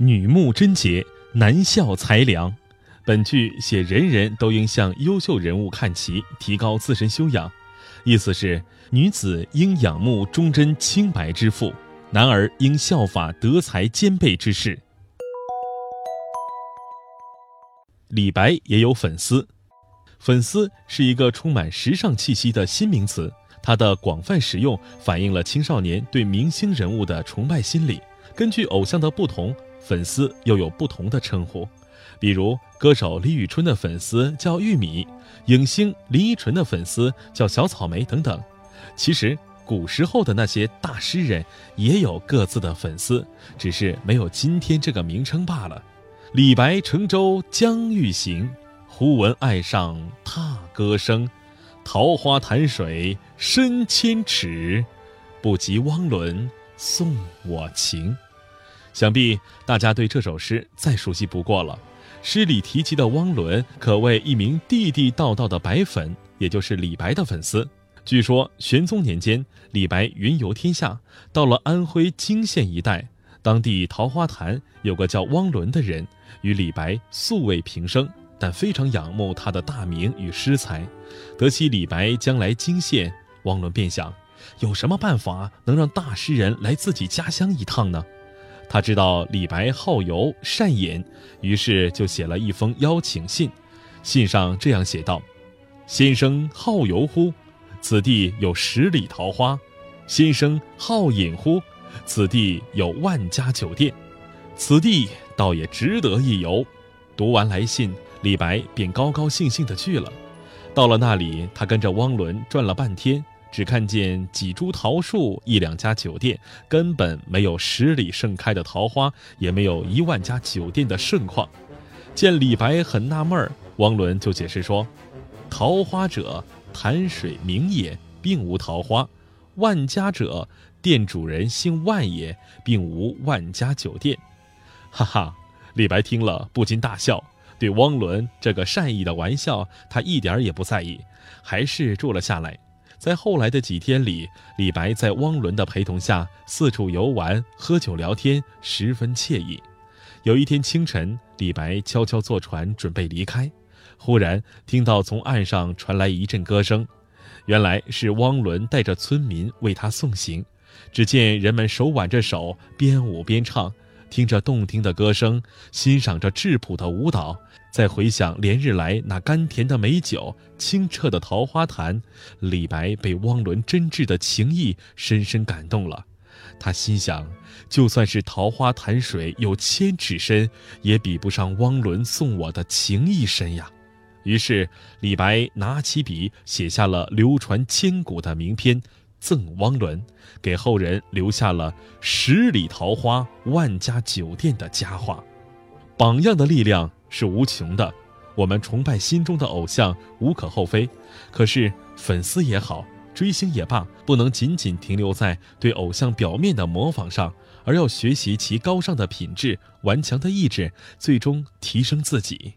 女慕贞洁，男效才良。本剧写人人都应向优秀人物看齐，提高自身修养，意思是女子应仰慕忠贞清白之父，男儿应效法德才兼备之士。李白也有粉丝，粉丝是一个充满时尚气息的新名词，它的广泛使用反映了青少年对明星人物的崇拜心理。根据偶像的不同，粉丝又有不同的称呼，比如歌手李宇春的粉丝叫玉米，影星林依晨的粉丝叫小草莓等等。其实古时候的那些大诗人也有各自的粉丝，只是没有今天这个名称罢了。李白乘舟将欲行，忽闻岸上踏歌声。桃花潭水深千尺，不及汪伦送我情。想必大家对这首诗再熟悉不过了。诗里提及的汪伦，可谓一名地地道道的白粉，也就是李白的粉丝。据说玄宗年间，李白云游天下，到了安徽泾县一带。当地桃花潭有个叫汪伦的人，与李白素未平生，但非常仰慕他的大名与诗才。得悉李白将来泾县，汪伦便想，有什么办法能让大诗人来自己家乡一趟呢？他知道李白好游善饮，于是就写了一封邀请信。信上这样写道：“先生好游乎？此地有十里桃花。先生好饮乎？”此地有万家酒店，此地倒也值得一游。读完来信，李白便高高兴兴地去了。到了那里，他跟着汪伦转了半天，只看见几株桃树、一两家酒店，根本没有十里盛开的桃花，也没有一万家酒店的盛况。见李白很纳闷儿，汪伦就解释说：“桃花者，潭水名也，并无桃花；万家者。”店主人姓万也，并无万家酒店。哈哈，李白听了不禁大笑。对汪伦这个善意的玩笑，他一点也不在意，还是住了下来。在后来的几天里，李白在汪伦的陪同下四处游玩、喝酒聊天，十分惬意。有一天清晨，李白悄悄坐船准备离开，忽然听到从岸上传来一阵歌声，原来是汪伦带着村民为他送行。只见人们手挽着手，边舞边唱，听着动听的歌声，欣赏着质朴的舞蹈，再回想连日来那甘甜的美酒、清澈的桃花潭，李白被汪伦真挚的情意深深感动了。他心想，就算是桃花潭水有千尺深，也比不上汪伦送我的情意深呀。于是，李白拿起笔，写下了流传千古的名篇。赠汪伦，给后人留下了十里桃花、万家酒店的佳话。榜样的力量是无穷的，我们崇拜心中的偶像无可厚非。可是粉丝也好，追星也罢，不能仅仅停留在对偶像表面的模仿上，而要学习其高尚的品质、顽强的意志，最终提升自己。